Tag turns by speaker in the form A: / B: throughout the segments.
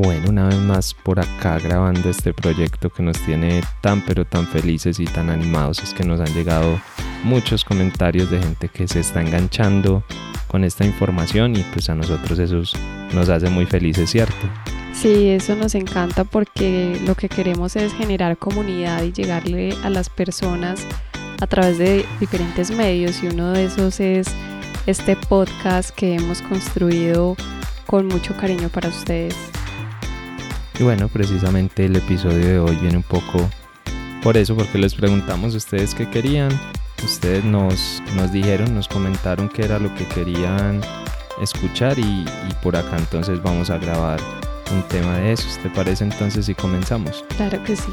A: Bueno, una vez más por acá grabando este proyecto que nos tiene tan pero tan felices y tan animados es que nos han llegado muchos comentarios de gente que se está enganchando con esta información y pues a nosotros eso nos hace muy felices, ¿cierto?
B: Sí, eso nos encanta porque lo que queremos es generar comunidad y llegarle a las personas a través de diferentes medios y uno de esos es este podcast que hemos construido con mucho cariño para ustedes.
A: Y bueno, precisamente el episodio de hoy viene un poco por eso, porque les preguntamos a ustedes qué querían. Ustedes nos, nos dijeron, nos comentaron qué era lo que querían escuchar y, y por acá entonces vamos a grabar un tema de eso. ¿Te parece entonces si comenzamos?
B: Claro que sí.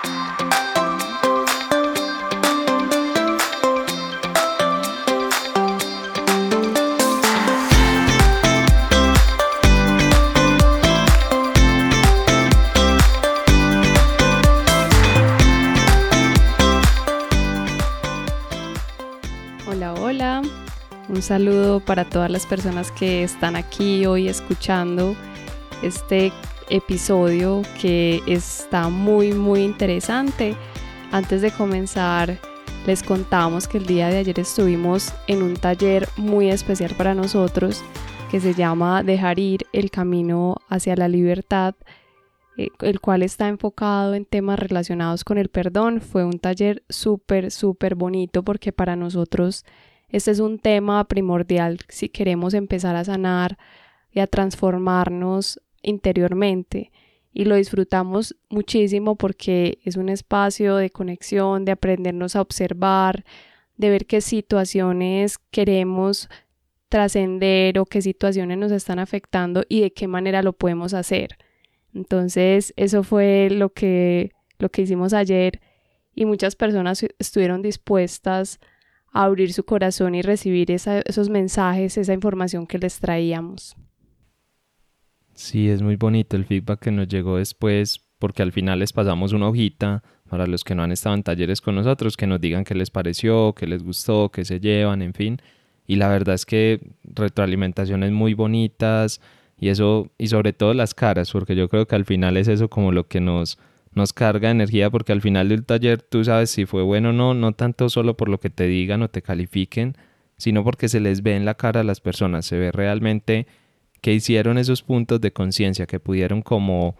B: Un saludo para todas las personas que están aquí hoy escuchando este episodio que está muy muy interesante. Antes de comenzar les contamos que el día de ayer estuvimos en un taller muy especial para nosotros que se llama Dejar ir el camino hacia la libertad, eh, el cual está enfocado en temas relacionados con el perdón. Fue un taller súper, súper bonito porque para nosotros este es un tema primordial si queremos empezar a sanar y a transformarnos interiormente. Y lo disfrutamos muchísimo porque es un espacio de conexión, de aprendernos a observar, de ver qué situaciones queremos trascender o qué situaciones nos están afectando y de qué manera lo podemos hacer. Entonces, eso fue lo que, lo que hicimos ayer y muchas personas estuvieron dispuestas abrir su corazón y recibir esos mensajes, esa información que les traíamos.
A: Sí, es muy bonito el feedback que nos llegó después, porque al final les pasamos una hojita para los que no han estado en talleres con nosotros, que nos digan qué les pareció, qué les gustó, qué se llevan, en fin. Y la verdad es que retroalimentaciones muy bonitas y eso, y sobre todo las caras, porque yo creo que al final es eso como lo que nos, nos carga energía porque al final del taller tú sabes si fue bueno o no, no tanto solo por lo que te digan o te califiquen, sino porque se les ve en la cara a las personas, se ve realmente que hicieron esos puntos de conciencia, que pudieron como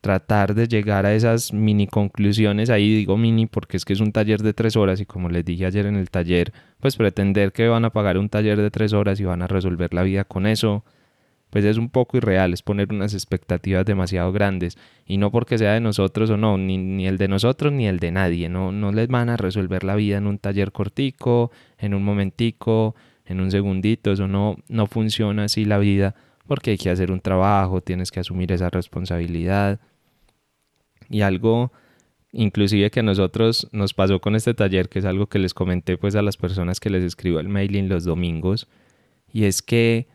A: tratar de llegar a esas mini conclusiones, ahí digo mini porque es que es un taller de tres horas y como les dije ayer en el taller, pues pretender que van a pagar un taller de tres horas y van a resolver la vida con eso, pues es un poco irreal, es poner unas expectativas demasiado grandes. Y no porque sea de nosotros o no, ni, ni, el de nosotros ni el de nadie, no, no les van a resolver la vida en un taller cortico, en un momentico, en un segundito, eso no, no funciona así la vida porque hay que hacer un trabajo, tienes que asumir esa responsabilidad. Y algo inclusive que a nosotros nos pasó con este taller, que es algo que les comenté pues a las personas que les escribo el mailing los domingos, y es que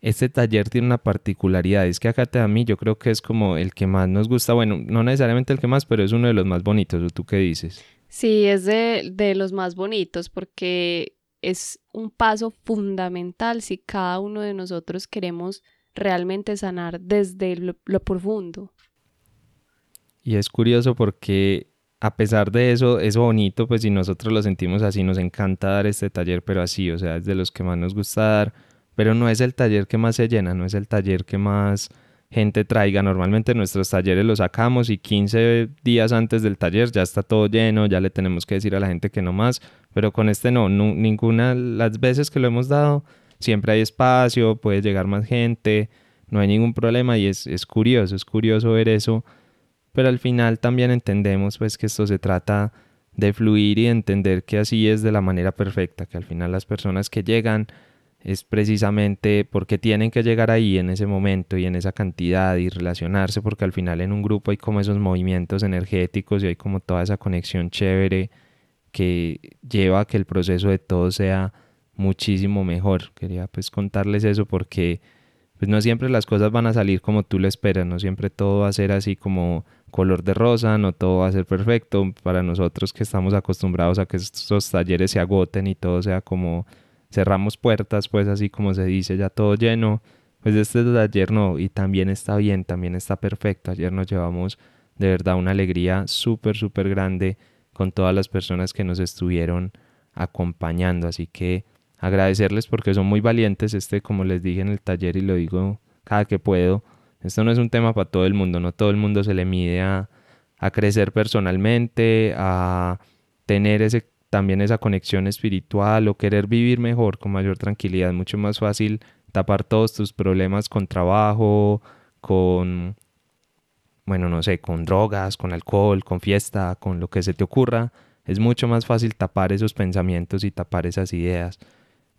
A: este taller tiene una particularidad, es que acá a mí yo creo que es como el que más nos gusta, bueno, no necesariamente el que más, pero es uno de los más bonitos, ¿o tú qué dices?
B: Sí, es de, de los más bonitos porque es un paso fundamental si cada uno de nosotros queremos realmente sanar desde lo, lo profundo.
A: Y es curioso porque a pesar de eso, es bonito, pues si nosotros lo sentimos así, nos encanta dar este taller, pero así, o sea, es de los que más nos gusta dar pero no es el taller que más se llena, no es el taller que más gente traiga. Normalmente nuestros talleres los sacamos y 15 días antes del taller ya está todo lleno, ya le tenemos que decir a la gente que no más, pero con este no, ninguna, las veces que lo hemos dado, siempre hay espacio, puede llegar más gente, no hay ningún problema y es, es curioso, es curioso ver eso, pero al final también entendemos pues que esto se trata de fluir y entender que así es de la manera perfecta, que al final las personas que llegan es precisamente porque tienen que llegar ahí en ese momento y en esa cantidad y relacionarse porque al final en un grupo hay como esos movimientos energéticos y hay como toda esa conexión chévere que lleva a que el proceso de todo sea muchísimo mejor. Quería pues contarles eso porque pues no siempre las cosas van a salir como tú lo esperas, no siempre todo va a ser así como color de rosa, no todo va a ser perfecto. Para nosotros que estamos acostumbrados a que estos talleres se agoten y todo sea como cerramos puertas, pues así como se dice, ya todo lleno. Pues este taller no, y también está bien, también está perfecto. Ayer nos llevamos de verdad una alegría súper, súper grande con todas las personas que nos estuvieron acompañando. Así que agradecerles porque son muy valientes. Este, como les dije en el taller y lo digo cada que puedo, esto no es un tema para todo el mundo, no todo el mundo se le mide a, a crecer personalmente, a tener ese, también esa conexión espiritual o querer vivir mejor con mayor tranquilidad. Es mucho más fácil tapar todos tus problemas con trabajo, con, bueno, no sé, con drogas, con alcohol, con fiesta, con lo que se te ocurra. Es mucho más fácil tapar esos pensamientos y tapar esas ideas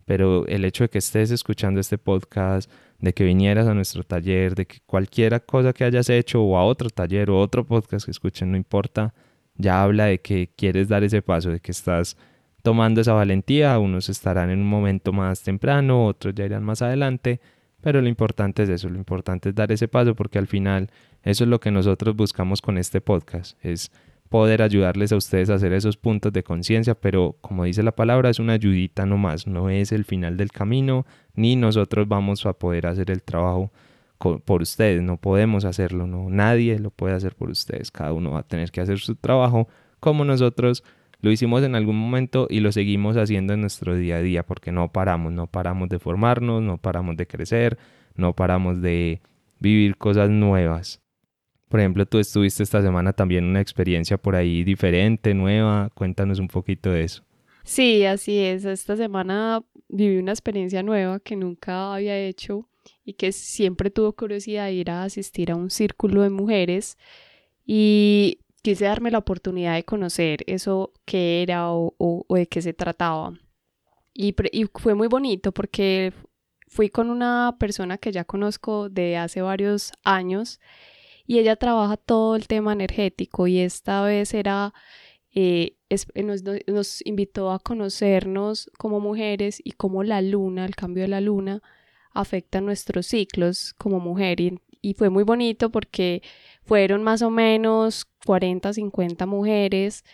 A: pero el hecho de que estés escuchando este podcast, de que vinieras a nuestro taller, de que cualquiera cosa que hayas hecho o a otro taller o otro podcast que escuchen, no importa, ya habla de que quieres dar ese paso, de que estás tomando esa valentía, unos estarán en un momento más temprano, otros ya irán más adelante, pero lo importante es eso, lo importante es dar ese paso porque al final eso es lo que nosotros buscamos con este podcast, es poder ayudarles a ustedes a hacer esos puntos de conciencia, pero como dice la palabra, es una ayudita nomás, no es el final del camino, ni nosotros vamos a poder hacer el trabajo por ustedes, no podemos hacerlo, no, nadie lo puede hacer por ustedes, cada uno va a tener que hacer su trabajo como nosotros lo hicimos en algún momento y lo seguimos haciendo en nuestro día a día, porque no paramos, no paramos de formarnos, no paramos de crecer, no paramos de vivir cosas nuevas. Por ejemplo, tú estuviste esta semana también una experiencia por ahí diferente, nueva. Cuéntanos un poquito de eso.
B: Sí, así es. Esta semana viví una experiencia nueva que nunca había hecho y que siempre tuvo curiosidad de ir a asistir a un círculo de mujeres y quise darme la oportunidad de conocer eso que era o, de qué se trataba. y fue muy bonito porque fui con una persona que ya conozco de hace varios años y ella trabaja todo el tema energético y esta vez era, eh, nos, invitó a conocernos como mujeres y cómo la luna, el cambio de la luna, afecta nuestros ciclos como mujer y, y fue muy bonito porque fueron más o menos 40, 50 mujeres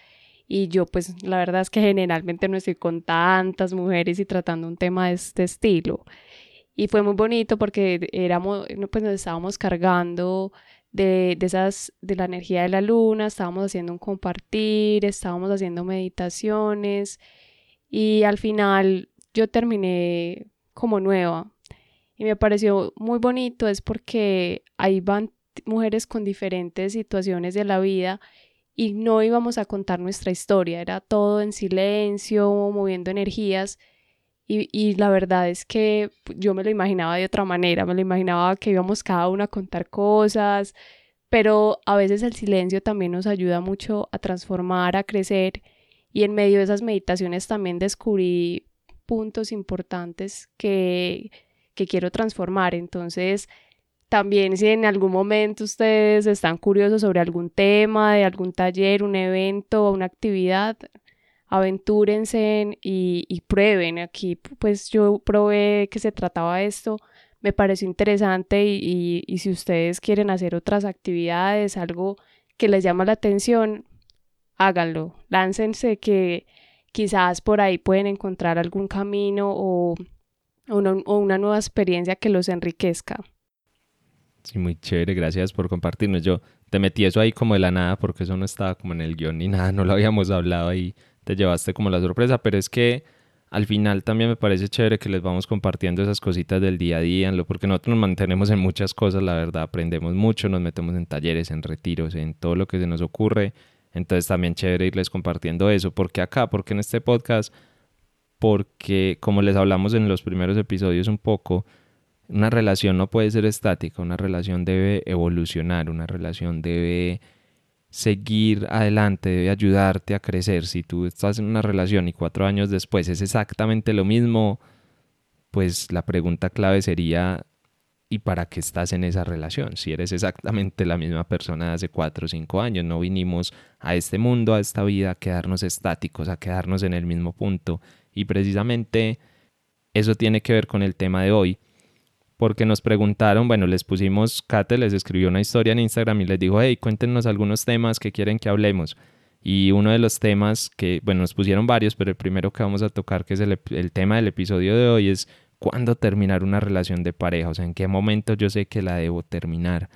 B: y yo pues la verdad es que generalmente no estoy con tantas mujeres y tratando un tema de este estilo. Y fue muy bonito porque éramos, pues nos estábamos cargando de, esas, de la energía de la luna, estábamos haciendo un compartir, estábamos haciendo meditaciones y al final yo terminé como nueva y me pareció muy bonito es porque ahí van mujeres con diferentes situaciones de la vida y no íbamos a contar nuestra historia, era todo en silencio, moviendo energías y, la verdad es que yo me lo imaginaba de otra manera, me lo imaginaba que íbamos cada una a contar cosas, pero a veces el silencio también nos ayuda mucho a transformar, a crecer y en medio de esas meditaciones también descubrí puntos importantes que, que quiero transformar. Entonces, también si en algún momento ustedes están curiosos sobre algún tema, de algún taller, un evento o una actividad, aventúrense y, prueben. Aquí pues yo probé que se trataba de esto, me pareció interesante y, y, si ustedes quieren hacer otras actividades, algo que les llama la atención, háganlo, láncense que quizás por ahí pueden encontrar algún camino o, o una nueva experiencia que los enriquezca.
A: Sí, muy chévere, gracias por compartirnos. Yo te metí eso ahí como de la nada porque eso no estaba como en el guion ni nada, no lo habíamos hablado ahí te llevaste como la sorpresa, pero es que al final también me parece chévere que les vamos compartiendo esas cositas del día a día, porque nosotros nos mantenemos en muchas cosas, la verdad, aprendemos mucho, nos metemos en talleres, en retiros, en todo lo que se nos ocurre. Entonces también chévere irles compartiendo eso. ¿Por qué acá? Porque en este podcast? Porque como les hablamos en los primeros episodios un poco, una relación no puede ser estática, una relación debe evolucionar, una relación debe seguir adelante, debe ayudarte a crecer. Si tú estás en una relación y cuatro años después es exactamente lo mismo, pues la pregunta clave sería, ¿y para qué estás en esa relación? Si eres exactamente la misma persona de hace cuatro o cinco años, no vinimos a este mundo, a esta vida, a quedarnos estáticos, a quedarnos en el mismo punto. Y precisamente eso tiene que ver con el tema de hoy, porque nos preguntaron, bueno, les pusimos, Kate les escribió una historia en Instagram y les dijo, hey, cuéntenos algunos temas que quieren que hablemos. Y uno de los temas que, bueno, nos pusieron varios, pero el primero que vamos a tocar, que es el, el tema del episodio de hoy, es cuándo terminar una relación de pareja, o sea, en qué momento yo sé que la debo terminar.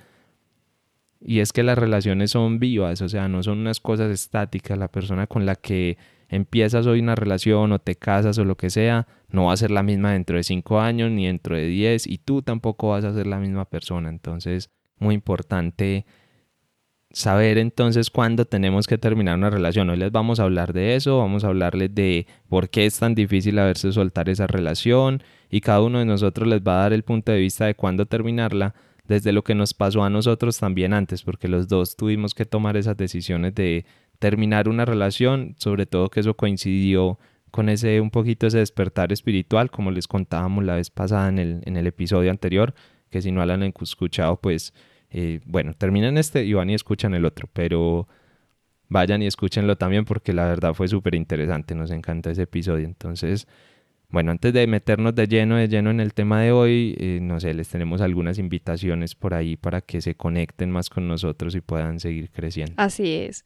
A: Y es que las relaciones son vivas, o sea, no son unas cosas estáticas. La persona con la que empiezas hoy una relación o te casas o lo que sea, no va a ser la misma dentro de cinco años ni dentro de diez y tú tampoco vas a ser la misma persona. Entonces, muy importante saber entonces cuándo tenemos que terminar una relación. Hoy les vamos a hablar de eso, vamos a hablarles de por qué es tan difícil a verse soltar esa relación y cada uno de nosotros les va a dar el punto de vista de cuándo terminarla desde lo que nos pasó a nosotros también antes, porque los dos tuvimos que tomar esas decisiones de terminar una relación, sobre todo que eso coincidió con ese un poquito ese despertar espiritual, como les contábamos la vez pasada en el, en el episodio anterior, que si no lo han escuchado, pues eh, bueno, terminan este y van y escuchan el otro, pero vayan y escúchenlo también porque la verdad fue súper interesante, nos encanta ese episodio. Entonces, bueno, antes de meternos de lleno, de lleno en el tema de hoy, eh, no sé, les tenemos algunas invitaciones por ahí para que se conecten más con nosotros y puedan seguir creciendo.
B: Así es.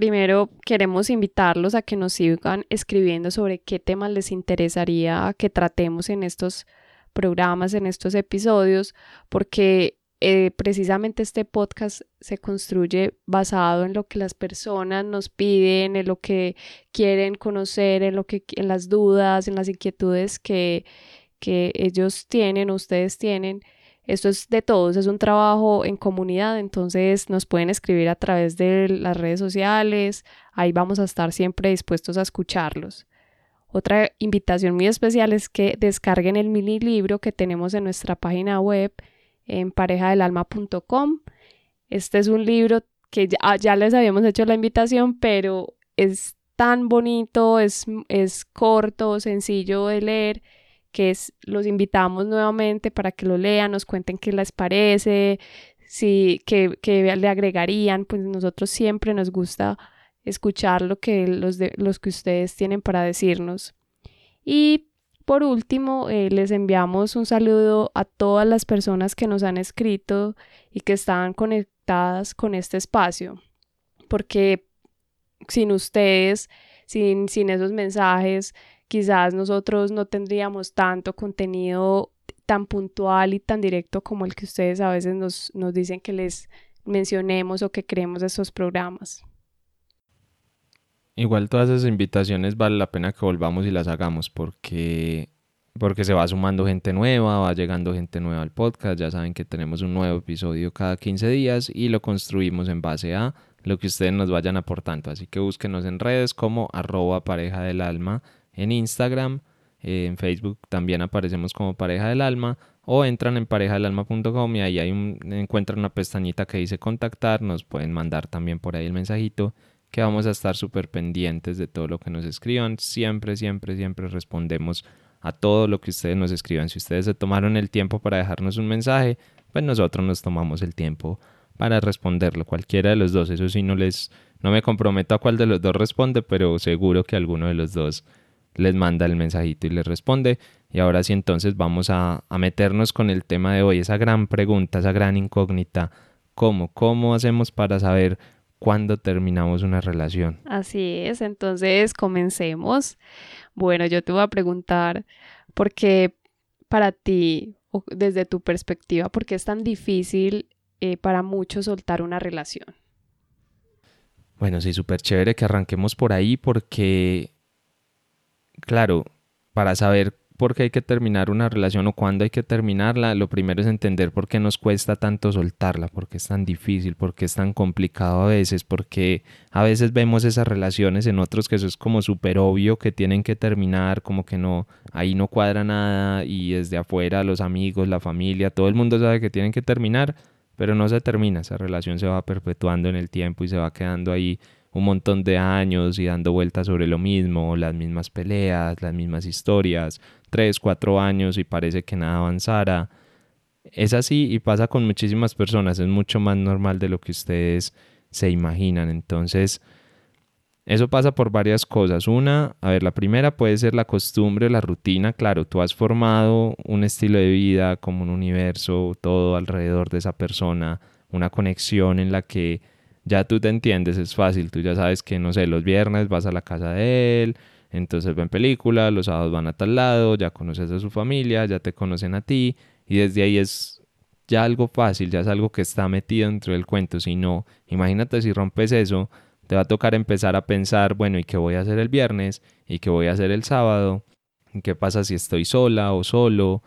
B: Primero queremos invitarlos a que nos sigan escribiendo sobre qué temas les interesaría que tratemos en estos programas, en estos episodios, porque eh, precisamente este podcast se construye basado en lo que las personas nos piden, en lo que quieren conocer, en lo que en las dudas, en las inquietudes que, que ellos tienen, ustedes tienen. Esto es de todos, es un trabajo en comunidad, entonces nos pueden escribir a través de las redes sociales, ahí vamos a estar siempre dispuestos a escucharlos. Otra invitación muy especial es que descarguen el mini libro que tenemos en nuestra página web en parejadelalma.com. Este es un libro que ah, ya, les habíamos hecho la invitación, pero es tan bonito, es, es corto, sencillo de leer, que es, los invitamos nuevamente para que lo lean, nos cuenten qué les parece, si, qué, le agregarían, pues nosotros siempre nos gusta escuchar lo que los, de, los que ustedes tienen para decirnos. Y por último, eh, les enviamos un saludo a todas las personas que nos han escrito y que están conectadas con este espacio, porque sin ustedes, sin, sin esos mensajes, quizás nosotros no tendríamos tanto contenido tan puntual y tan directo como el que ustedes a veces nos, nos dicen que les mencionemos o que creemos esos programas.
A: Igual todas esas invitaciones vale la pena que volvamos y las hagamos porque porque se va sumando gente nueva, va llegando gente nueva al podcast, ya saben que tenemos un nuevo episodio cada 15 días y lo construimos en base a lo que ustedes nos vayan aportando, así que búsquenos en redes como arroba pareja del alma en Instagram, en Facebook también aparecemos como pareja del alma o entran en parejadelalma.com y ahí hay un, encuentran una pestañita que dice contactar, nos pueden mandar también por ahí el mensajito que vamos a estar súper pendientes de todo lo que nos escriban. Siempre, siempre, siempre respondemos a todo lo que ustedes nos escriban. Si ustedes se tomaron el tiempo para dejarnos un mensaje, pues nosotros nos tomamos el tiempo para responderlo. Cualquiera de los dos. Eso sí, no les, no me comprometo a cuál de los dos responde, pero seguro que alguno de los dos les manda el mensajito y les responde. Y ahora sí, entonces vamos a, a meternos con el tema de hoy, esa gran pregunta, esa gran incógnita. ¿Cómo? ¿Cómo hacemos para saber cuándo terminamos una relación.
B: Así es, entonces comencemos. Bueno, yo te voy a preguntar, ¿por qué para ti, desde tu perspectiva, por qué es tan difícil eh, para muchos soltar una relación?
A: Bueno, sí, súper chévere que arranquemos por ahí porque, claro, para saber por qué hay que terminar una relación o cuándo hay que terminarla, lo primero es entender por qué nos cuesta tanto soltarla, por qué es tan difícil, por qué es tan complicado a veces, porque a veces vemos esas relaciones en otros que eso es como súper obvio que tienen que terminar, como que no, ahí no cuadra nada y desde afuera los amigos, la familia, todo el mundo sabe que tienen que terminar, pero no se termina, esa relación se va perpetuando en el tiempo y se va quedando ahí un montón de años y dando vueltas sobre lo mismo, las mismas peleas, las mismas historias, tres, cuatro años y parece que nada avanzara. Es así y pasa con muchísimas personas, es mucho más normal de lo que ustedes se imaginan. Entonces, eso pasa por varias cosas. Una, a ver, la primera puede ser la costumbre, la rutina. Claro, tú has formado un estilo de vida como un universo, todo alrededor de esa persona, una conexión en la que ya tú te entiendes, es fácil. Tú ya sabes que, no sé, los viernes vas a la casa de él, entonces ven películas, los sábados van a tal lado, ya conoces a su familia, ya te conocen a ti y desde ahí es ya algo fácil, ya es algo que está metido dentro del cuento. Si no, imagínate si rompes eso te va a tocar empezar a pensar, bueno, ¿y qué voy a hacer el viernes? ¿Y qué voy a hacer el sábado? ¿Qué pasa si estoy sola o solo?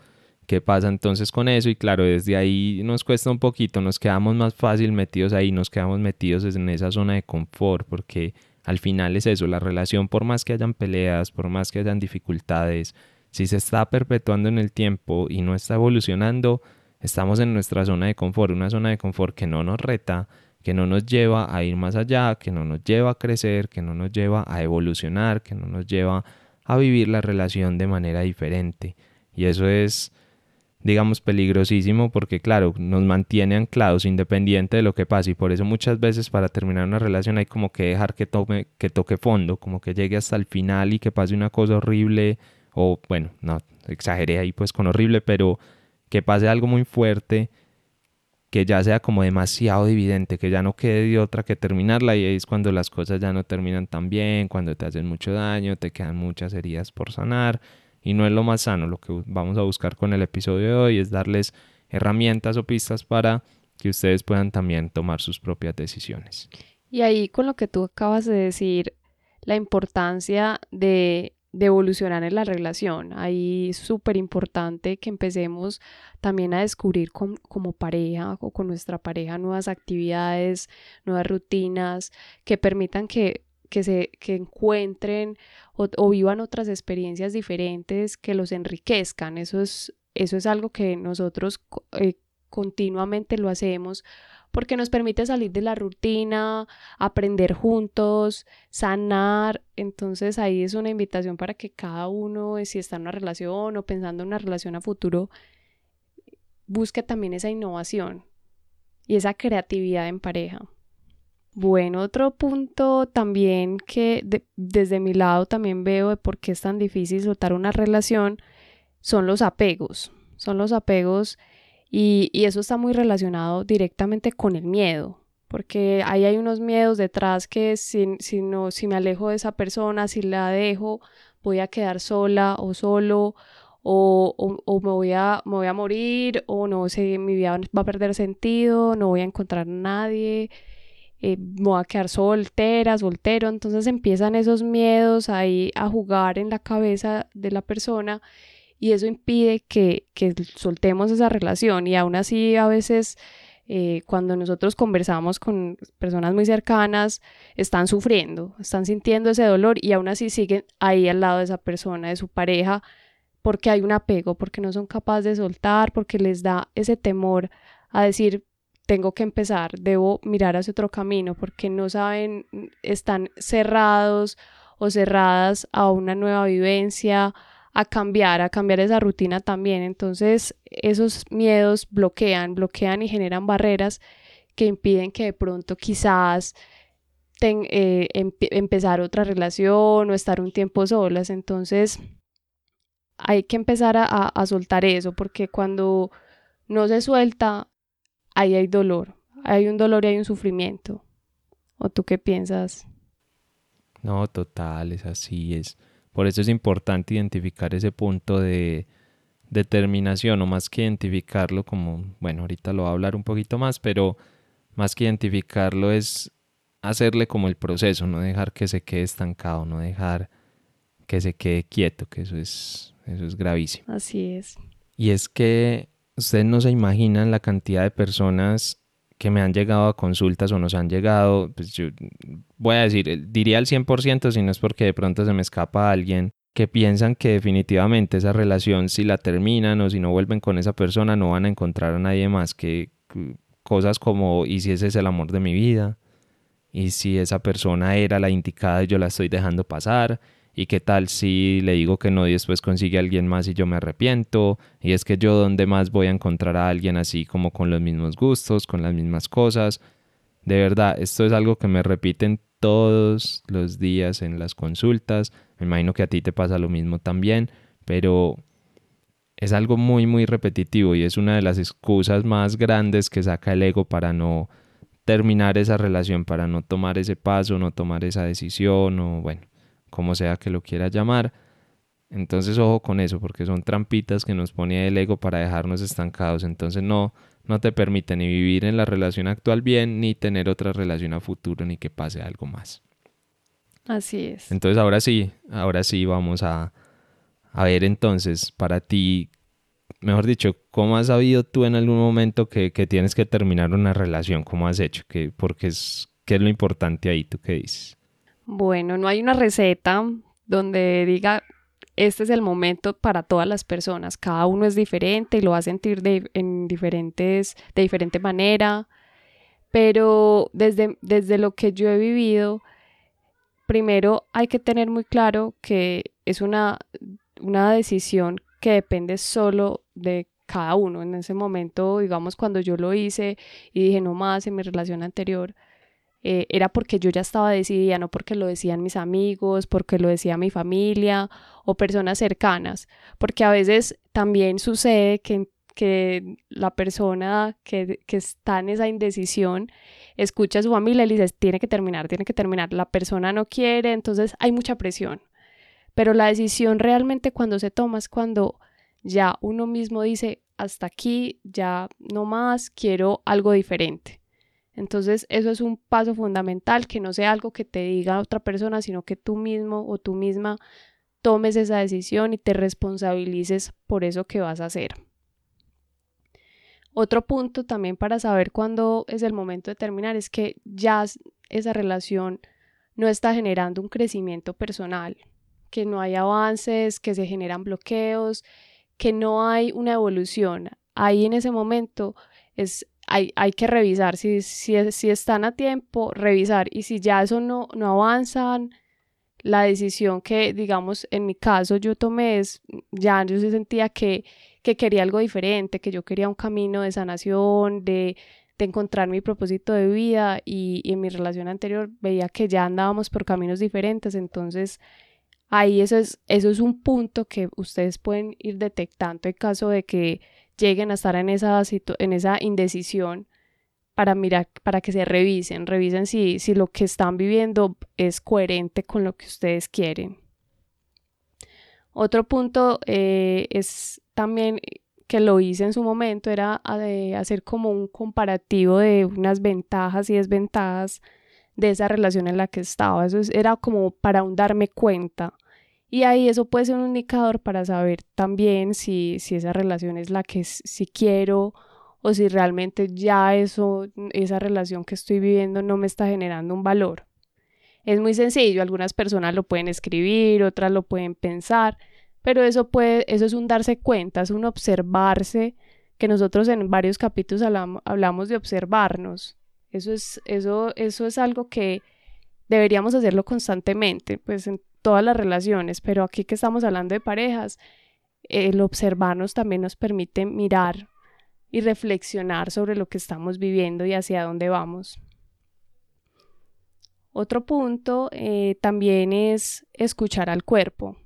A: ¿Qué pasa entonces con eso? Y claro, desde ahí nos cuesta un poquito, nos quedamos más fácil metidos ahí, nos quedamos metidos en esa zona de confort, porque al final es eso, la relación, por más que hayan peleas, por más que hayan dificultades, si se está perpetuando en el tiempo y no está evolucionando, estamos en nuestra zona de confort, una zona de confort que no nos reta, que no nos lleva a ir más allá, que no nos lleva a crecer, que no nos lleva a evolucionar, que no nos lleva a vivir la relación de manera diferente. Y eso es, digamos, peligrosísimo porque, claro, nos mantiene anclados independiente de lo que pase. Y por eso muchas veces para terminar una relación hay como que dejar que, tome, que toque fondo, como que llegue hasta el final y que pase una cosa horrible. O bueno, no, exageré ahí pues con horrible, pero que pase algo muy fuerte que ya sea como demasiado evidente, que ya no quede de otra que terminarla y es cuando las cosas ya no terminan tan bien, cuando te hacen mucho daño, te quedan muchas heridas por sanar y no es lo más sano. Lo que vamos a buscar con el episodio de hoy es darles herramientas o pistas para que ustedes puedan también tomar sus propias decisiones.
B: Y ahí con lo que tú acabas de decir, la importancia de evolucionar en la relación. Ahí es súper importante que empecemos también a descubrir como pareja o con nuestra pareja nuevas actividades, nuevas rutinas que permitan que, que se que encuentren o, vivan otras experiencias diferentes que los enriquezcan. Eso es, eso es algo que nosotros eh, continuamente lo hacemos porque nos permite salir de la rutina, aprender juntos, sanar. Entonces ahí es una invitación para que cada uno, si está en una relación o pensando en una relación a futuro, busque también esa innovación y esa creatividad en pareja. Bueno, otro punto también que desde mi lado también veo de por qué es tan difícil soltar una relación son los apegos. Son los apegos y, eso está muy relacionado directamente con el miedo, porque ahí hay unos miedos detrás que si, si, no, si me alejo de esa persona, si la dejo, voy a quedar sola o solo, o, o, me, voy a, me voy a morir, o no sé, mi vida va a perder sentido, no voy a encontrar a nadie, eh, a quedar soltera, soltero. Entonces empiezan esos miedos ahí a jugar en la cabeza de la persona y eso impide que, soltemos esa relación y aún así a veces eh, cuando nosotros conversamos con personas muy cercanas están sufriendo, están sintiendo ese dolor y aún así siguen ahí al lado de esa persona, de su pareja, porque hay un apego, porque no son capaces de soltar, porque les da ese temor a decir tengo que empezar, debo mirar hacia otro camino, porque no saben, están cerrados o cerradas a una nueva vivencia, a cambiar, a cambiar esa rutina también. Entonces esos miedos bloquean, bloquean y generan barreras que impiden que de pronto quizás eh, empezar otra relación o estar un tiempo solas. Entonces hay que empezar a soltar eso porque cuando no se suelta, ahí hay dolor, hay un dolor y hay un sufrimiento. ¿O tú qué piensas?
A: No, total, es así, es por eso es importante identificar ese punto de determinación, o más que identificarlo como, bueno, ahorita lo voy a hablar un poquito más, pero más que identificarlo es hacerle como el proceso, no dejar que se quede estancado, no dejar que se quede quieto, que eso es, eso es gravísimo.
B: Así es.
A: Y es que ustedes no se imaginan la cantidad de personas que me han llegado a consultas o nos han llegado, pues yo voy a decir, eh, diría el 100% si no es porque de pronto se me escapa alguien, que piensan que definitivamente esa relación si la terminan o si no vuelven con esa persona no van a encontrar a nadie más que cosas como y si ese es el amor de mi vida y si esa persona era la indicada y yo la estoy dejando pasar y qué tal si le digo que no y después consigue a alguien más y yo me arrepiento y es que yo dónde más voy a encontrar a alguien así como con los mismos gustos, con las mismas cosas. De verdad, esto es algo que me repiten todos los días en las consultas. Me imagino que a ti te pasa lo mismo también, pero es algo muy muy repetitivo y es una de las excusas más grandes que saca el ego para no terminar esa relación, para no tomar ese paso, no tomar esa decisión o bueno, como sea que lo quiera llamar. Entonces ojo con eso, porque son trampitas que nos pone el ego para dejarnos estancados. Entonces no, no te permite ni vivir en la relación actual bien, ni tener otra relación a futuro, ni que pase algo más.
B: Así es.
A: Entonces ahora sí, ahora sí vamos a, a ver entonces, para ti, mejor dicho, ¿cómo has sabido tú en algún momento que, que tienes que terminar una relación? ¿Cómo has hecho? ¿Qué, porque es, ¿Qué es lo importante ahí? ¿Tú qué dices?
B: Bueno, no hay una receta donde diga este es el momento para todas las personas. Cada uno es diferente y lo va a sentir de, en diferentes, de diferente manera. Pero desde, desde lo que yo he vivido, primero hay que tener muy claro que es una, una decisión que depende solo de cada uno. En ese momento, digamos, cuando yo lo hice y dije no más en mi relación anterior, eh, era porque yo ya estaba decidida, no porque lo decían mis amigos, porque lo decía mi familia o personas cercanas, porque a veces también sucede que, que la persona que, que está en esa indecisión escucha a su familia y le dice, tiene que terminar, tiene que terminar, la persona no quiere, entonces hay mucha presión. Pero la decisión realmente cuando se toma es cuando ya uno mismo dice, hasta aquí, ya no más, quiero algo diferente. Entonces, eso es un paso fundamental, que no sea algo que te diga otra persona, sino que tú mismo o tú misma tomes esa decisión y te responsabilices por eso que vas a hacer. Otro punto también para saber cuándo es el momento de terminar es que ya esa relación no está generando un crecimiento personal, que no hay avances, que se generan bloqueos, que no hay una evolución. Ahí en ese momento es hay, hay que revisar si, si, si, están a tiempo, revisar y si ya eso no, no avanzan, la decisión que, digamos, en mi caso yo tomé es, ya yo sentía que, que quería algo diferente, que yo quería un camino de sanación, de, de encontrar mi propósito de vida y, y, en mi relación anterior veía que ya andábamos por caminos diferentes, entonces ahí eso es, eso es un punto que ustedes pueden ir detectando. En caso de que lleguen a estar en esa, en esa indecisión para mirar, para que se revisen, revisen si, si lo que están viviendo es coherente con lo que ustedes quieren. Otro punto eh, es también que lo hice en su momento, era de hacer como un comparativo de unas ventajas y desventajas de esa relación en la que estaba. Eso era como para un darme cuenta y ahí eso puede ser un indicador para saber también si, si esa relación es la que si quiero o si realmente ya eso, esa relación que estoy viviendo no me está generando un valor. Es muy sencillo, algunas personas lo pueden escribir, otras lo pueden pensar, pero eso puede, eso es un darse cuenta, es un observarse, que nosotros en varios capítulos hablamos, hablamos de observarnos. Eso es, eso, eso es algo que deberíamos hacerlo constantemente, pues en todas las relaciones, pero aquí que estamos hablando de parejas, el observarnos también nos permite mirar y reflexionar sobre lo que estamos viviendo y hacia dónde vamos. Otro punto eh, también es escuchar al cuerpo,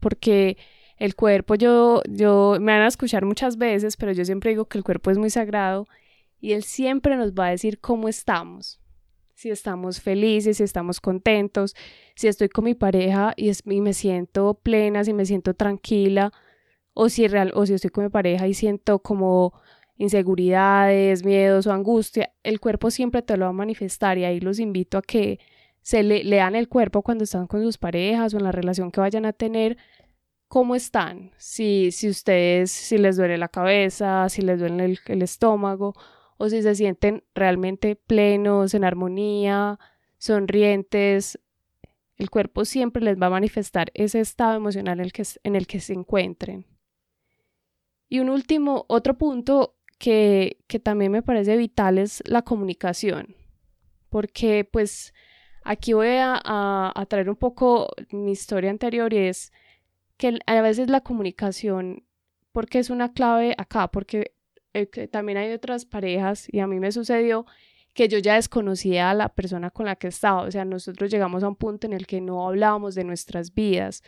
B: porque el cuerpo yo, yo me van a escuchar muchas veces, pero yo siempre digo que el cuerpo es muy sagrado y él siempre nos va a decir cómo estamos si estamos felices, si estamos contentos, si estoy con mi pareja y, me siento plena, si me siento tranquila, o si, real, o si estoy con mi pareja y siento como inseguridades, miedos o angustia, el cuerpo siempre te lo va a manifestar y ahí los invito a que se le, lean el cuerpo cuando están con sus parejas o en la relación que vayan a tener, cómo están, si, si ustedes, si les duele la cabeza, si les duele el estómago o si se sienten realmente plenos, en armonía, sonrientes. El cuerpo siempre les va a manifestar ese estado emocional en el que, en el que se encuentren. Y un último, otro punto que, que también me parece vital es la comunicación. porque pues aquí voy a, a, traer un poco mi historia anterior y es que a veces la comunicación, porque es una clave acá, porque eh, también hay otras parejas y a mí me sucedió que yo ya desconocía a la persona con la que estaba, o sea, nosotros llegamos a un punto en el que no hablábamos de nuestras vidas,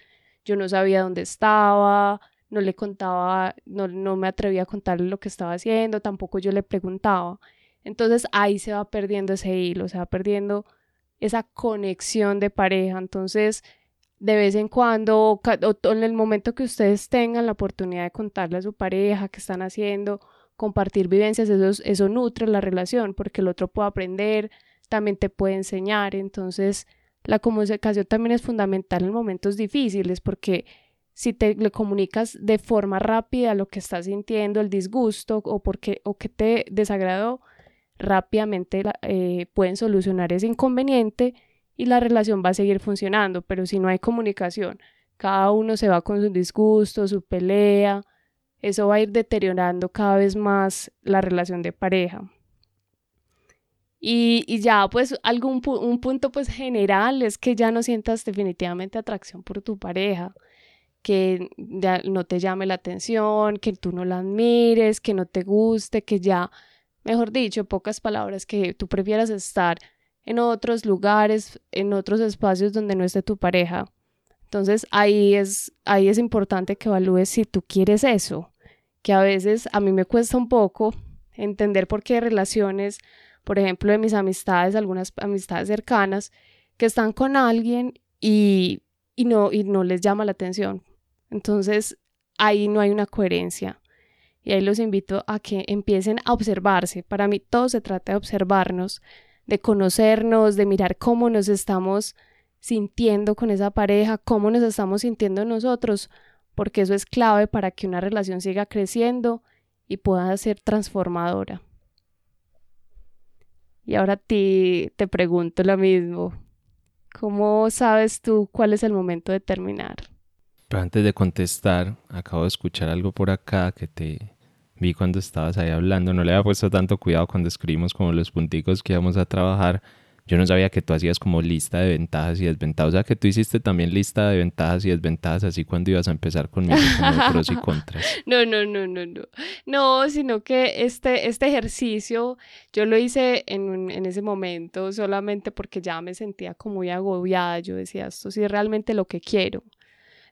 B: yo no sabía dónde estaba, no le contaba, no, no me atrevía a contarle lo que estaba haciendo, tampoco yo le preguntaba. Entonces ahí se va perdiendo ese hilo, se va perdiendo esa conexión de pareja. Entonces, de vez en cuando, o en el momento que ustedes tengan la oportunidad de contarle a su pareja qué están haciendo, compartir vivencias, eso, eso nutre la relación, porque el otro puede aprender, también te puede enseñar. Entonces, la comunicación también es fundamental en momentos difíciles, porque si te le comunicas de forma rápida lo que estás sintiendo, el disgusto o, porque, o que te desagradó, rápidamente eh, pueden solucionar ese inconveniente y la relación va a seguir funcionando, pero si no hay comunicación, cada uno se va con su disgusto, su pelea, eso va a ir deteriorando cada vez más la relación de pareja. Y, y ya, pues, algún un punto pues general es que ya no sientas definitivamente atracción por tu pareja, que ya no te llame la atención, que tú no la admires, que no te guste, que ya mejor dicho, pocas palabras, que tú prefieras estar en otros lugares, en otros espacios donde no esté tu pareja. Entonces ahí es, ahí es importante que evalúes si tú quieres eso, que a veces a mí me cuesta un poco entender por qué relaciones, por ejemplo, de mis amistades, algunas amistades cercanas, que están con alguien y, y, no, y no les llama la atención. Entonces ahí no hay una coherencia. Y ahí los invito a que empiecen a observarse. Para mí todo se trata de observarnos, de conocernos, de mirar cómo nos estamos sintiendo con esa pareja, cómo nos estamos sintiendo nosotros, porque eso es clave para que una relación siga creciendo y pueda ser transformadora. Y ahora ti te pregunto lo mismo. ¿Cómo sabes tú cuál es el momento de terminar?
A: Pero antes de contestar, acabo de escuchar algo por acá que te vi cuando estabas ahí hablando. No le había puesto tanto cuidado cuando escribimos como los punticos que íbamos a trabajar. Yo no sabía que tú hacías como lista de ventajas y desventajas. O sea, que tú hiciste también lista de ventajas y desventajas así cuando ibas a empezar conmigo, como pros y contras.
B: No, no, no, no, no. No, sino que este, este ejercicio yo lo hice en, en ese momento solamente porque ya me sentía como muy agobiada. Yo decía, esto sí es realmente lo que quiero.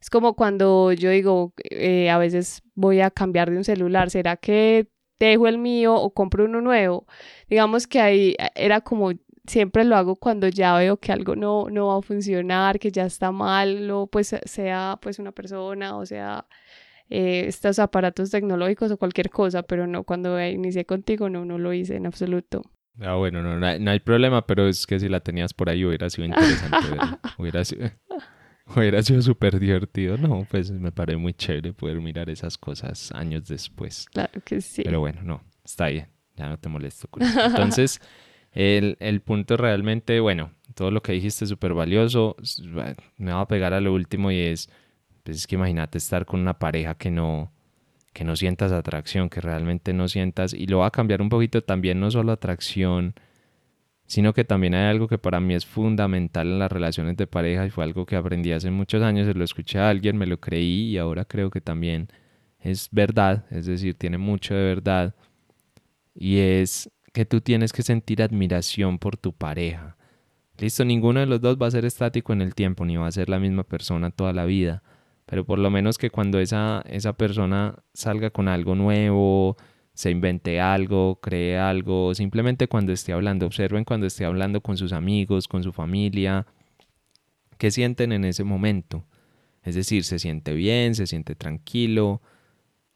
B: Es como cuando yo digo, eh, a veces voy a cambiar de un celular, ¿será que dejo el mío o compro uno nuevo? Digamos que ahí eh, era como siempre lo hago cuando ya veo que algo no, no va a funcionar, que ya está mal, o pues sea pues una persona o sea eh, estos aparatos tecnológicos o cualquier cosa, pero no cuando inicié contigo no, no lo hice en absoluto.
A: Ah, bueno, no, no, hay, problema, pero es que si la tenías por ahí hubiera sido interesante Hubiera sido... Hubiera sido súper divertido, ¿no? Pues me parece muy chévere poder mirar esas cosas años después.
B: Claro que sí.
A: Pero bueno, no, está bien, ya no te molesto con eso. Entonces, el, el punto realmente, bueno, todo lo que dijiste es súper valioso. Me va a pegar a lo último y es, pues es que imagínate estar con una pareja que no, que no sientas atracción, que realmente no sientas, y lo va a cambiar un poquito también, no solo atracción, sino que también hay algo que para mí es fundamental en las relaciones de pareja y fue algo que aprendí hace muchos años, se lo escuché a alguien, me lo creí y ahora creo que también es verdad, es decir, tiene mucho de verdad y es que tú tienes que sentir admiración por tu pareja. Listo, ninguno de los dos va a ser estático en el tiempo, ni va a ser la misma persona toda la vida, pero por lo menos que cuando esa, esa persona salga con algo nuevo, se invente algo, cree algo, simplemente cuando esté hablando, observen cuando esté hablando con sus amigos, con su familia, qué sienten en ese momento. Es decir, se siente bien, se siente tranquilo,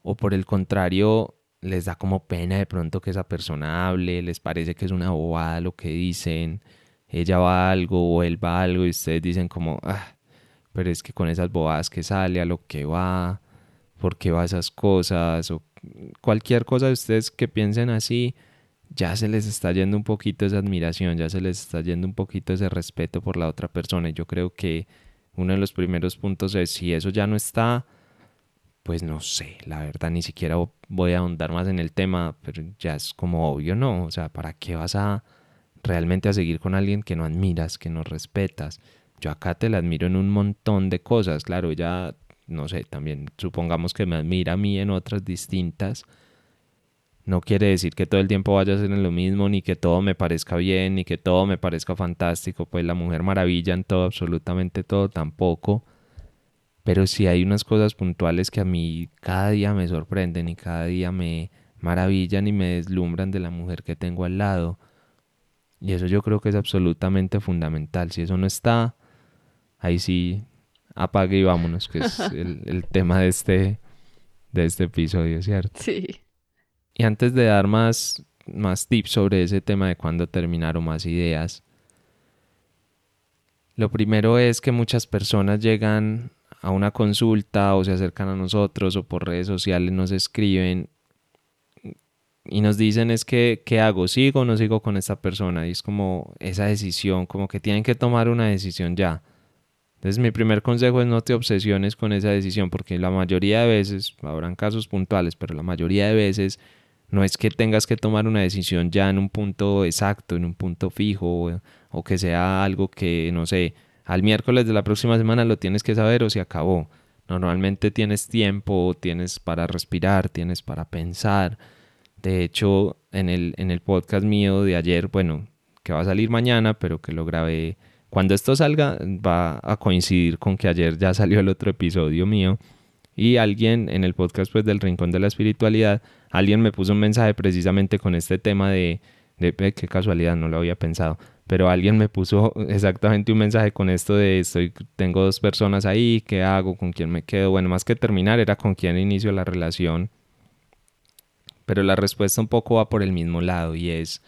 A: o por el contrario, les da como pena de pronto que esa persona hable, les parece que es una bobada lo que dicen, ella va a algo o él va a algo y ustedes dicen como, ah, pero es que con esas bobadas que sale a lo que va, ¿por qué va esas cosas? O cualquier cosa de ustedes que piensen así, ya se les está yendo un poquito esa admiración, ya se les está yendo un poquito ese respeto por la otra persona. Y yo creo que uno de los primeros puntos es si eso ya no está, pues no sé, la verdad ni siquiera voy a ahondar más en el tema, pero ya es como obvio, ¿no? O sea, ¿para qué vas a realmente a seguir con alguien que no admiras, que no respetas. Yo acá te la admiro en un montón de cosas, claro, ella, no sé, también supongamos que me admira a mí en otras distintas. No quiere decir que todo el tiempo vaya a ser en lo mismo, ni que todo me parezca bien, ni que todo me parezca fantástico, pues la mujer maravilla en todo, absolutamente todo, tampoco. Pero sí hay unas cosas puntuales que a mí cada día me sorprenden y cada día me maravillan y me deslumbran de la mujer que tengo al lado. Y eso yo creo que es absolutamente fundamental. Si eso no está, ahí sí apague y vámonos, que es el, tema de este, de este episodio, ¿cierto?
B: Sí.
A: Y antes de dar más, más tips sobre ese tema de cuándo terminar o más ideas, lo primero es que muchas personas llegan a una consulta o se acercan a nosotros o por redes sociales nos escriben y nos dicen es que, ¿qué hago? ¿Sigo o no sigo con esta persona? Y es como esa decisión, como que tienen que tomar una decisión ya. Entonces mi primer consejo es no te obsesiones con esa decisión, porque la mayoría de veces, habrán casos puntuales, pero la mayoría de veces no es que tengas que tomar una decisión ya en un punto exacto, en un punto fijo, o, que sea algo que, no sé, al miércoles de la próxima semana lo tienes que saber o se acabó. Normalmente tienes tiempo, tienes para respirar, tienes para pensar de hecho, en el, en el podcast mío de ayer, bueno, que va a salir mañana, pero que lo grabé. Cuando esto salga, va a coincidir con que ayer ya salió el otro episodio mío. Y alguien en el podcast pues, del Rincón de la Espiritualidad, alguien me puso un mensaje precisamente con este tema de, de, qué casualidad, no lo había pensado, pero alguien me puso exactamente un mensaje con esto de estoy, tengo dos personas ahí, ¿qué hago? ¿Con quién me quedo? Bueno, más que terminar, era con quién inicio la relación pero la respuesta un poco va por el mismo lado y es,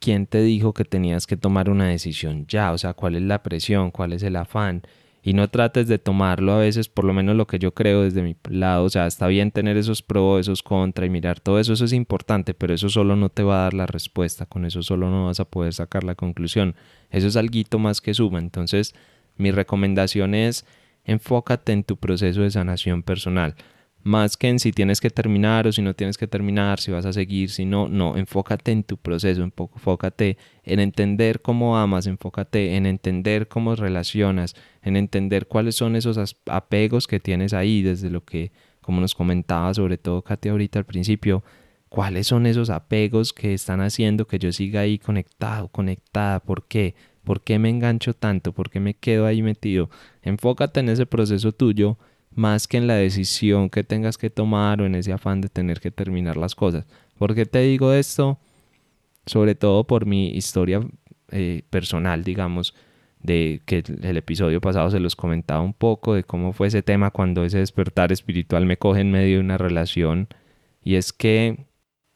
A: ¿quién te dijo que tenías que tomar una decisión ya? O sea, ¿cuál es la presión? ¿Cuál es el afán? Y no trates de tomarlo a veces, por lo menos lo que yo creo desde mi lado. O sea, está bien tener esos pros, esos contra y mirar todo eso, eso es importante, pero eso solo no te va a dar la respuesta. Con eso solo no vas a poder sacar la conclusión. Eso es algo más que suma. Entonces, mi recomendación es enfócate en tu proceso de sanación personal más que en si tienes que terminar o si no tienes que terminar, si vas a seguir, si no, no, enfócate en tu proceso, enfócate en entender cómo amas, enfócate en entender cómo relacionas, en entender cuáles son esos apegos que tienes ahí, desde lo que, como nos comentaba sobre todo Katia ahorita al principio, cuáles son esos apegos que están haciendo que yo siga ahí conectado, conectada, ¿por qué? ¿Por qué me engancho tanto? ¿Por qué me quedo ahí metido? Enfócate en ese proceso tuyo más que en la decisión que tengas que tomar o en ese afán de tener que terminar las cosas. ¿Por qué te digo esto? Sobre todo por mi historia eh, personal, digamos, de que el episodio pasado se los comentaba un poco de cómo fue ese tema cuando ese despertar espiritual me coge en medio de una relación. Y es que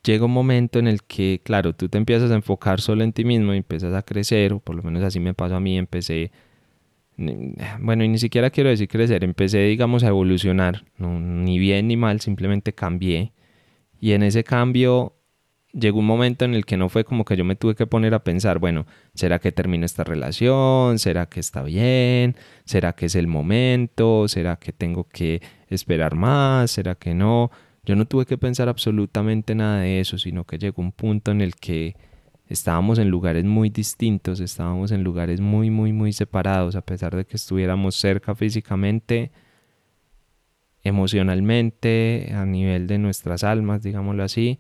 A: llega un momento en el que, claro, tú te empiezas a enfocar solo en ti mismo y empiezas a crecer, o por lo menos así me pasó a mí, empecé bueno, y ni siquiera quiero decir crecer, empecé, digamos, a evolucionar, ni bien ni mal, simplemente cambié. Y en ese cambio llegó un momento en el que no fue como que yo me tuve que poner a pensar, bueno, ¿será que termina esta relación? ¿Será que está bien? ¿Será que es el momento? ¿Será que tengo que esperar más? ¿Será que no? Yo no tuve que pensar absolutamente nada de eso, sino que llegó un punto en el que estábamos en lugares muy distintos, estábamos en lugares muy, muy, muy separados, a pesar de que estuviéramos cerca físicamente, emocionalmente, a nivel de nuestras almas, digámoslo así,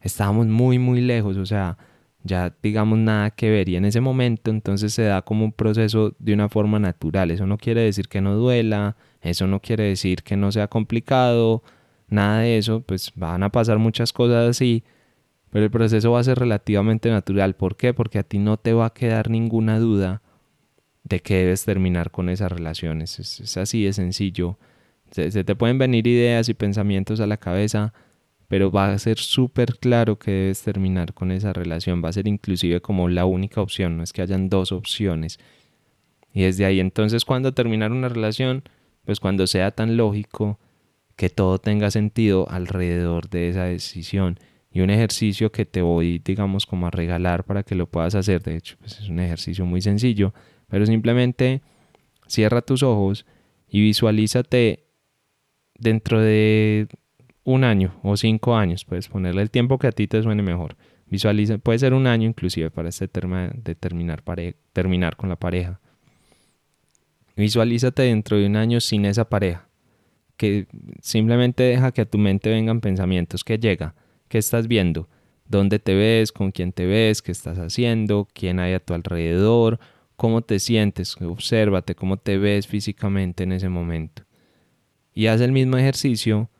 A: estábamos muy, muy lejos, o sea, ya digamos nada que ver. Y en ese momento entonces se da como un proceso de una forma natural, eso no quiere decir que no duela, eso no quiere decir que no sea complicado, nada de eso, pues van a pasar muchas cosas así, pero el proceso va a ser relativamente natural. ¿Por qué? Porque a ti no te va a quedar ninguna duda de que debes terminar con esas relaciones. Es, así de sencillo. Se, te pueden venir ideas y pensamientos a la cabeza, pero va a ser súper claro que debes terminar con esa relación. Va a ser inclusive como la única opción, no es que hayan dos opciones. Y desde ahí entonces cuando terminar una relación, pues cuando sea tan lógico que todo tenga sentido alrededor de esa decisión y un ejercicio que te voy, digamos, como a regalar para que lo puedas hacer. De hecho, pues es un ejercicio muy sencillo, pero simplemente cierra tus ojos y visualízate dentro de un año o cinco años. Puedes ponerle el tiempo que a ti te suene mejor. Puede ser un año inclusive para este tema de terminar, terminar con la pareja. Visualízate dentro de un año sin esa pareja. Que simplemente deja que a tu mente vengan pensamientos. que llega? ¿Qué estás viendo? ¿Dónde te ves? ¿Con quién te ves? ¿Qué estás haciendo? ¿Quién hay a tu alrededor? ¿Cómo te sientes? Obsérvate cómo te ves físicamente en ese momento. Y haz el mismo ejercicio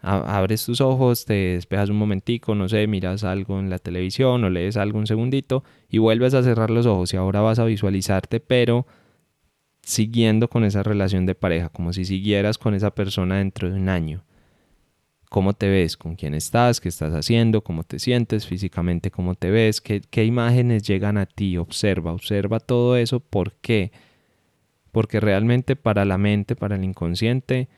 A: abres tus ojos, te despejas un momentico, no sé, miras algo en la televisión o lees algo un segundito y vuelves a cerrar los ojos y ahora vas a visualizarte, pero siguiendo con esa relación de pareja, como si siguieras con esa persona dentro de un año. ¿Cómo te ves? ¿Con quién estás? ¿Qué estás haciendo? ¿Cómo te sientes físicamente? ¿Cómo te ves? ¿Qué, qué imágenes llegan a ti? Observa, observa todo eso. ¿Por qué? Porque realmente para la mente, para el inconsciente,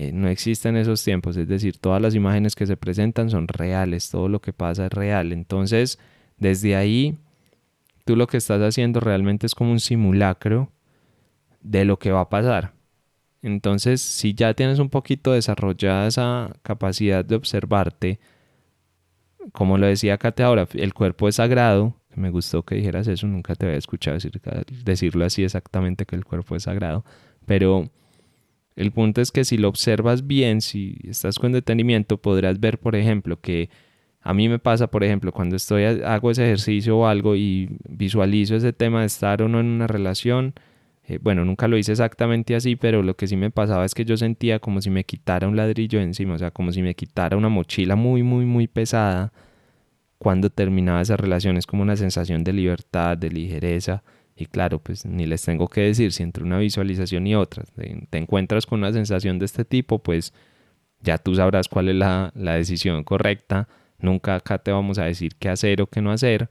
A: eh, no existen esos tiempos, es decir, todas las imágenes que se presentan son reales, todo lo que pasa es real. Entonces, desde ahí, tú lo que estás haciendo realmente es como un simulacro de lo que va a pasar. Entonces, si ya tienes un poquito desarrollada esa capacidad de observarte, como lo decía Kate ahora, el cuerpo es sagrado, me gustó que dijeras eso, nunca te había escuchado decir, decirlo así exactamente que el cuerpo es sagrado, pero el punto es que si lo observas bien, si estás con detenimiento, podrás ver, por ejemplo, que a mí me pasa, por ejemplo, cuando estoy hago ese ejercicio o algo y visualizo ese tema de estar o no en una relación. Eh, bueno, nunca lo hice exactamente así, pero lo que sí me pasaba es que yo sentía como si me quitara un ladrillo encima, o sea, como si me quitara una mochila muy, muy, muy pesada cuando terminaba esa relación. Es como una sensación de libertad, de ligereza. Y claro, pues ni les tengo que decir si entre una visualización y otra te, encuentras con una sensación de este tipo, pues ya tú sabrás cuál es la, la decisión correcta. Nunca acá te vamos a decir qué hacer o qué no hacer.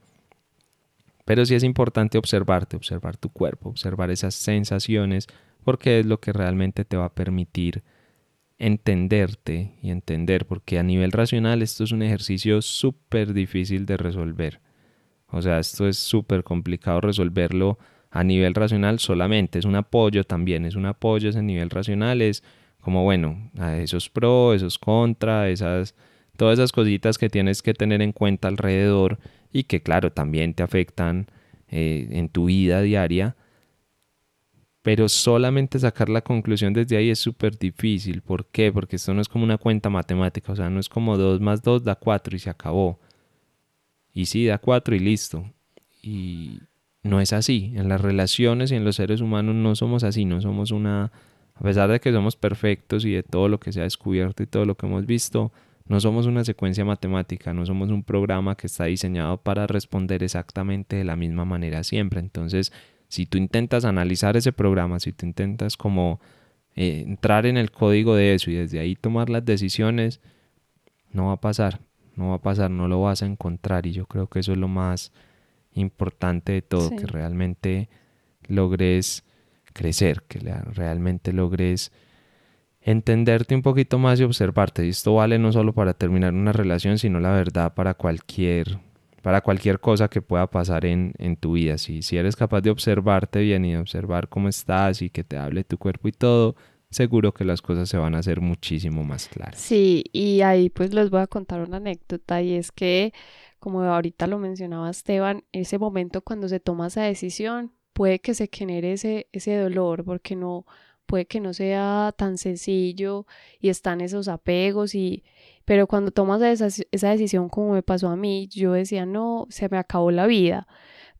A: Pero sí es importante observarte, observar tu cuerpo, observar esas sensaciones, porque es lo que realmente te va a permitir entenderte y entender, porque a nivel racional esto es un ejercicio súper difícil de resolver. O sea, esto es súper complicado resolverlo a nivel racional solamente. Es un apoyo también, es un apoyo ese nivel racional. Es como, bueno, esos pros, esos contra, esas, todas esas cositas que tienes que tener en cuenta alrededor y que, claro, también te afectan eh, en tu vida diaria. Pero solamente sacar la conclusión desde ahí es súper difícil. ¿Por qué? Porque esto no es como una cuenta matemática. O sea, no es como 2 más 2 da 4 y se acabó y sí, da cuatro y listo. Y no es así. En las relaciones y en los seres humanos no somos así, no somos una... A pesar de que somos perfectos y de todo lo que se ha descubierto y todo lo que hemos visto, no somos una secuencia matemática, no somos un programa que está diseñado para responder exactamente de la misma manera siempre. Entonces, si tú intentas analizar ese programa, si tú intentas como eh, entrar en el código de eso y desde ahí tomar las decisiones, no va a pasar no va a pasar, no lo vas a encontrar y yo creo que eso es lo más importante de todo, que realmente logres crecer, que realmente logres entenderte un poquito más y observarte. Y esto vale no solo para terminar una relación, sino la verdad para cualquier, para cualquier cosa que pueda pasar en, en tu vida. Si, si eres capaz de observarte bien y de observar cómo estás y que te hable tu cuerpo y todo, seguro que las cosas se van a hacer muchísimo más claras.
B: Sí, y ahí pues les voy a contar una anécdota y es que, como ahorita lo mencionaba Esteban, ese momento cuando se toma esa decisión puede que se genere ese, ese dolor porque no puede que no sea tan sencillo y están esos apegos y pero cuando tomas esa, esa decisión como me pasó a mí yo decía no se me acabó la vida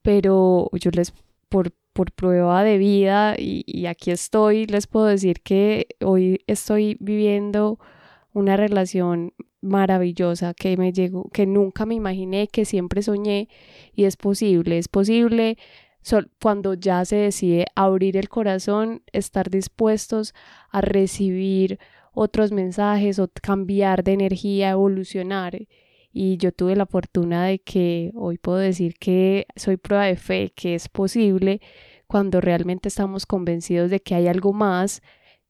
B: pero yo les por por prueba de vida y, aquí estoy, les puedo decir que hoy estoy viviendo una relación maravillosa que me llegó, que nunca me imaginé, que siempre soñé y es posible, es posible cuando ya se decide abrir el corazón, estar dispuestos a recibir otros mensajes o cambiar de energía, evolucionar. Y yo tuve la fortuna de que hoy puedo decir que soy prueba de fe, que es posible cuando realmente estamos convencidos de que hay algo más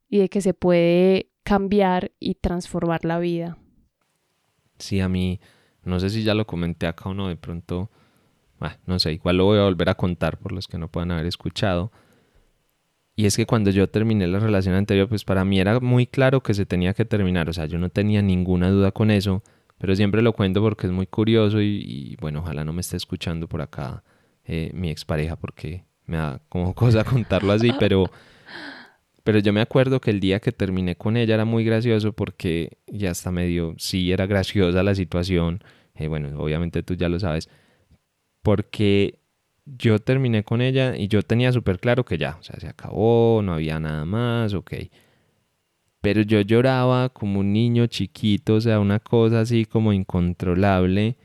B: y de que se puede cambiar y transformar la vida.
A: Sí, a mí, no sé si ya lo comenté acá o no, de pronto, no sé, igual lo voy a volver a contar por los que no puedan haber escuchado. Y es que cuando yo terminé la relación anterior, pues para mí era muy claro que se tenía que terminar, o sea, yo no tenía ninguna duda con eso, pero siempre lo cuento porque es muy curioso y, bueno, ojalá no me esté escuchando por acá eh, mi expareja porque me da como cosa contarlo así, pero, pero yo me acuerdo que el día que terminé con ella era muy gracioso porque ya hasta medio, sí era graciosa la situación, eh, bueno, obviamente tú ya lo sabes, porque yo terminé con ella y yo tenía súper claro que ya, o sea, se acabó, no había nada más, ok. Pero yo lloraba como un niño chiquito, o sea, una cosa así como incontrolable.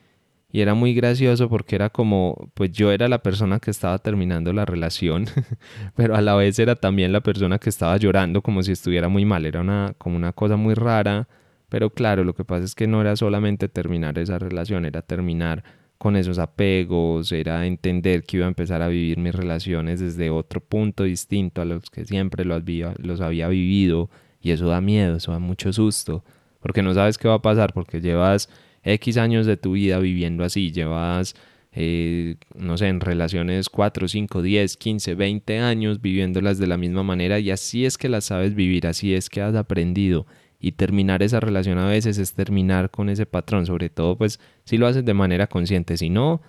A: Y era muy gracioso porque era como, pues yo era la persona que estaba terminando la relación, pero a la vez era también la persona que estaba llorando como si estuviera muy mal. Era una, como una cosa muy rara. Pero claro, lo que pasa es que no era solamente terminar esa relación, era terminar con esos apegos, era entender que iba a empezar a vivir mis relaciones desde otro punto distinto a los que siempre los había, vivido y eso da miedo, eso da mucho susto, porque no sabes qué va a pasar, porque llevas X años de tu vida viviendo así, llevas, eh, no sé, en relaciones 4, 5, 10, 15, 20 años viviéndolas de la misma manera y así es que las sabes vivir, así es que has aprendido y terminar esa relación a veces es terminar con ese patrón, sobre todo pues si lo haces de manera consciente, si no,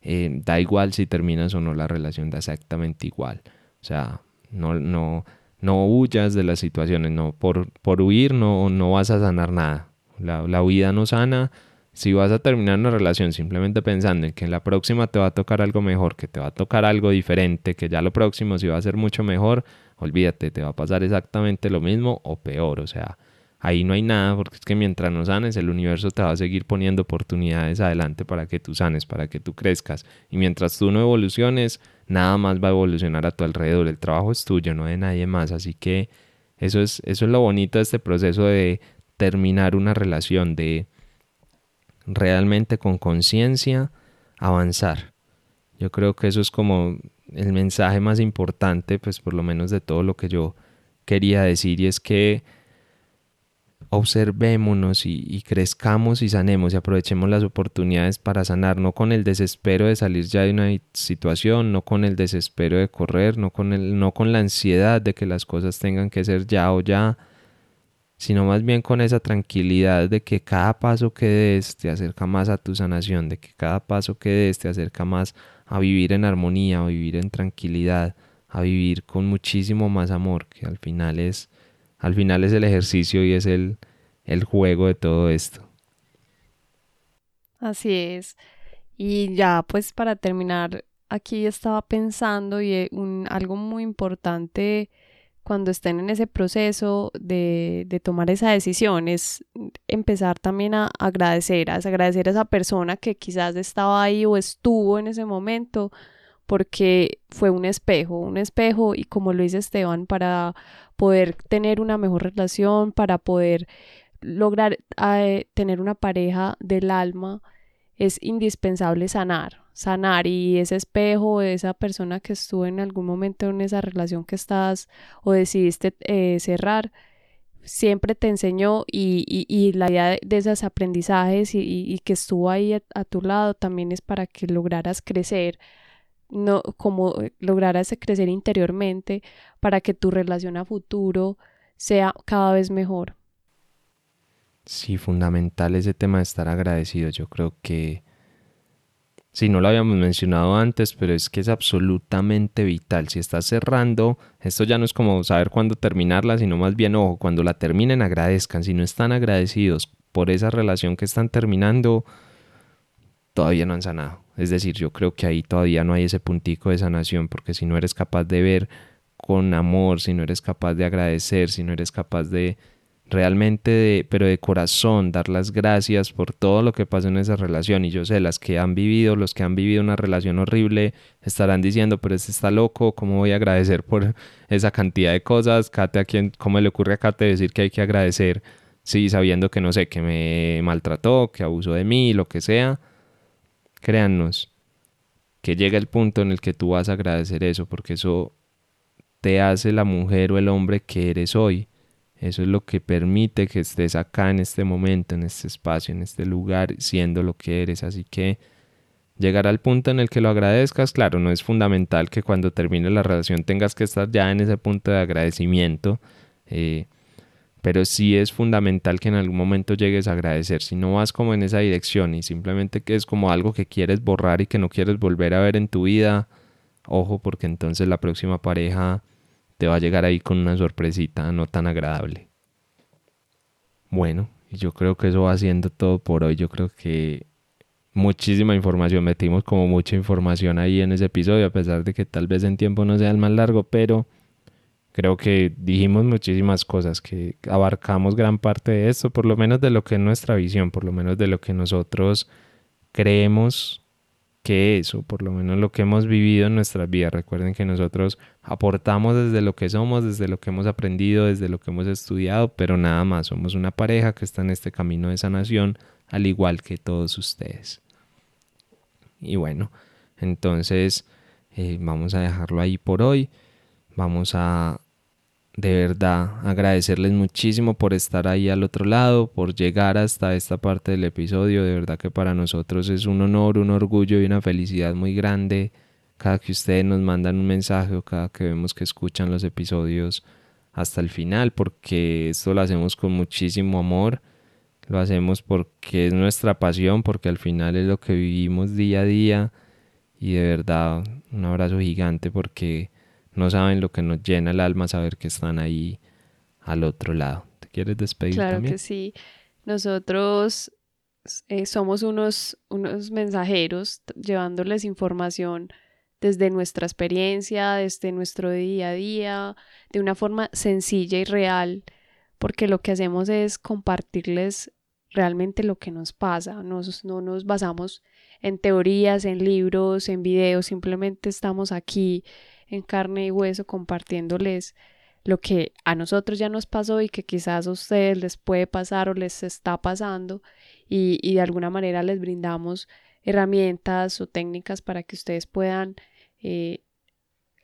A: eh, da igual si terminas o no la relación, da exactamente igual. O sea, no, no, no huyas de las situaciones, no, por, por huir no, no vas a sanar nada. La, la huida no sana. Si vas a terminar una relación simplemente pensando en que en la próxima te va a tocar algo mejor, que te va a tocar algo diferente, que ya lo próximo sí va a ser mucho mejor, olvídate, te va a pasar exactamente lo mismo o peor. O sea, ahí no hay nada, porque es que mientras no sanes, el universo te va a seguir poniendo oportunidades adelante para que tú sanes, para que tú crezcas. Y mientras tú no evoluciones, nada más va a evolucionar a tu alrededor. El trabajo es tuyo, no de nadie más. Así que eso es, eso es lo bonito de este proceso de terminar una relación, de realmente con conciencia avanzar. Yo creo que eso es como el mensaje más importante, pues por lo menos de todo lo que yo quería decir, y es que observémonos y, crezcamos y sanemos y aprovechemos las oportunidades para sanar, no con el desespero de salir ya de una situación, no con el desespero de correr, no con, el, no con la ansiedad de que las cosas tengan que ser ya o ya, sino más bien con esa tranquilidad de que cada paso que des te acerca más a tu sanación, de que cada paso que des te acerca más a vivir en armonía, a vivir en tranquilidad, a vivir con muchísimo más amor, que al final es al final es el ejercicio y es el, el juego de todo esto.
B: Así es. Y ya pues para terminar, aquí estaba pensando y eh, un, algo muy importante cuando estén en ese proceso de, de, tomar esa decisión es empezar también a agradecer, a agradecer a esa persona que quizás estaba ahí o estuvo en ese momento, porque fue un espejo, un espejo y como lo dice Esteban, para poder tener una mejor relación, para poder lograr eh, tener una pareja del alma, es indispensable sanar, sanar. Y ese espejo, esa persona que estuvo en algún momento en esa relación que estás o decidiste eh, cerrar, siempre te enseñó y, y, la idea de, esos aprendizajes y, que estuvo ahí a, tu lado también es para que lograras crecer, no como eh, lograras crecer interiormente para que tu relación a futuro sea cada vez mejor.
A: Sí, fundamental ese tema de estar agradecido. Yo creo que si no lo habíamos mencionado antes, pero es que es absolutamente vital. Si estás cerrando, esto ya no es como saber cuándo terminarla, sino más bien, ojo, cuando la terminen agradezcan. Si no están agradecidos por esa relación que están terminando, todavía no han sanado. Es decir, yo creo que ahí todavía no hay ese puntico de sanación, porque si no eres capaz de ver con amor, si no eres capaz de agradecer, si no eres capaz de realmente, de, pero de corazón, dar las gracias por todo lo que pasó en esa relación. Y yo sé, las que han vivido, los que han vivido una relación horrible, estarán diciendo, pero este está loco, ¿cómo voy a agradecer por esa cantidad de cosas? Kate, ¿a quién, ¿cómo le ocurre a Kate decir que hay que agradecer? Sí, sabiendo que no sé, que me maltrató, que abusó de mí, lo que sea créannos, que llega el punto en el que tú vas a agradecer eso, porque eso te hace la mujer o el hombre que eres hoy. Eso es lo que permite que estés acá en este momento, en este espacio, en este lugar, siendo lo que eres. Así que llegar al punto en el que lo agradezcas, claro, no es fundamental que cuando termine la relación tengas que estar ya en ese punto de agradecimiento. Eh, pero sí es fundamental que en algún momento llegues a agradecer. Si no vas como en esa dirección y simplemente que es como algo que quieres borrar y que no quieres volver a ver en tu vida, ojo porque entonces la próxima pareja te va a llegar ahí con una sorpresita no tan agradable. Bueno, yo creo que eso va siendo todo por hoy. Yo creo que muchísima información, metimos como mucha información ahí en ese episodio, a pesar de que tal vez en tiempo no sea el más largo, pero creo que dijimos muchísimas cosas, que abarcamos gran parte de esto, por lo menos de lo que es nuestra visión, por lo menos de lo que nosotros creemos que eso, por lo menos lo que hemos vivido en nuestras vidas. Recuerden que nosotros aportamos desde lo que somos, desde lo que hemos aprendido, desde lo que hemos estudiado, pero nada más, somos una pareja que está en este camino de sanación, al igual que todos ustedes. Y bueno, entonces eh, vamos a dejarlo ahí por hoy. Vamos a de verdad agradecerles muchísimo por estar ahí al otro lado, por llegar hasta esta parte del episodio. De verdad que para nosotros es un honor, un orgullo y una felicidad muy grande cada que ustedes nos mandan un mensaje o cada que vemos que escuchan los episodios hasta el final, porque esto lo hacemos con muchísimo amor, lo hacemos porque es nuestra pasión, porque al final es lo que vivimos día a día y de verdad un abrazo gigante porque no saben lo que nos llena el alma saber que están ahí al otro lado. ¿Te quieres despedir?
B: Claro que sí. Nosotros eh, somos unos, unos mensajeros llevándoles información desde nuestra experiencia, desde nuestro día a día, de una forma sencilla y real, porque lo que hacemos es compartirles realmente lo que nos pasa, no nos basamos en teorías, en libros, en videos, simplemente estamos aquí en carne y hueso compartiéndoles lo que a nosotros ya nos pasó y que quizás a ustedes les puede pasar o les está pasando y, de alguna manera les brindamos herramientas o técnicas para que ustedes puedan eh,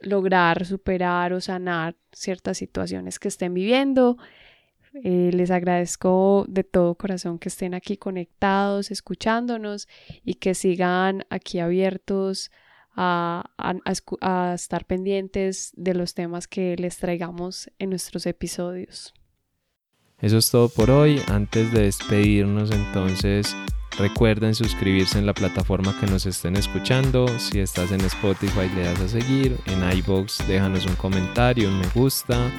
B: lograr superar o sanar ciertas situaciones que estén viviendo. Eh, les agradezco de todo corazón que estén aquí conectados, escuchándonos y que sigan aquí abiertos a, a, estar pendientes de los temas que les traigamos en nuestros episodios.
A: Eso es todo por hoy. Antes de despedirnos entonces Recuerden suscribirse en la plataforma que nos estén escuchando. Si estás en Spotify le das a seguir. En iBox déjanos un comentario, un me gusta.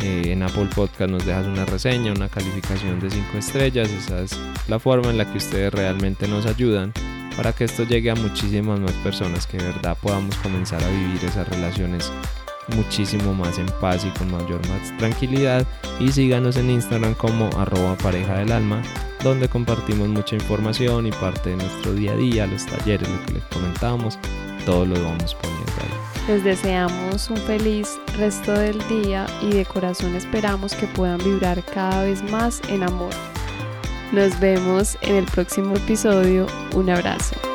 A: Eh, en Apple Podcast nos dejas una reseña, una calificación de 5 estrellas. Esa es la forma en la que ustedes realmente nos ayudan para que esto llegue a muchísimas más personas, que de verdad podamos comenzar a vivir esas relaciones muchísimo más en paz y con mayor más tranquilidad. Y síganos en Instagram como arroba pareja del alma, donde compartimos mucha información y parte de nuestro día a día, los talleres, lo que les comentábamos, todo lo vamos poniendo ahí.
B: Les deseamos un feliz resto del día y de corazón esperamos que puedan vibrar cada vez más en amor. Nos vemos en el próximo episodio. Un abrazo.